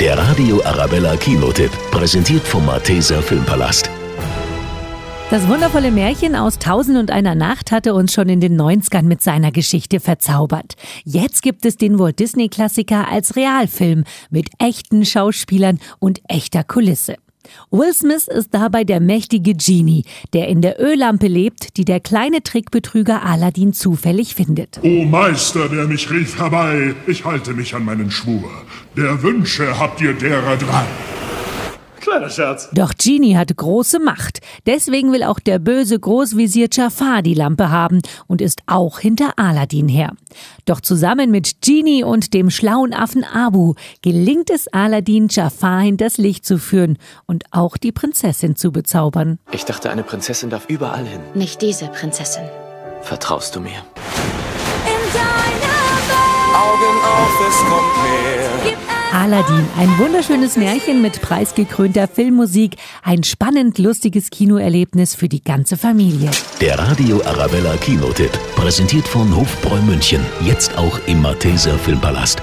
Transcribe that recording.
Der Radio Arabella Kinotipp, präsentiert vom Malteser Filmpalast. Das wundervolle Märchen aus Tausend und einer Nacht hatte uns schon in den 90ern mit seiner Geschichte verzaubert. Jetzt gibt es den Walt Disney Klassiker als Realfilm mit echten Schauspielern und echter Kulisse. Will Smith ist dabei der mächtige Genie, der in der Öllampe lebt, die der kleine Trickbetrüger Aladdin zufällig findet. O Meister, der mich rief herbei, ich halte mich an meinen Schwur. Der Wünsche habt ihr derer drei. Kleiner Scherz. Doch Genie hat große Macht. Deswegen will auch der böse Großvisier Jafar die Lampe haben und ist auch hinter Aladdin her. Doch zusammen mit Genie und dem schlauen Affen Abu gelingt es Aladdin, Jafar hinters Licht zu führen und auch die Prinzessin zu bezaubern. Ich dachte, eine Prinzessin darf überall hin. Nicht diese Prinzessin. Vertraust du mir? Aladdin, ein wunderschönes Märchen mit preisgekrönter Filmmusik, ein spannend lustiges Kinoerlebnis für die ganze Familie. Der Radio Arabella Kinotipp, präsentiert von Hofbräu München. Jetzt auch im Malteser Filmpalast.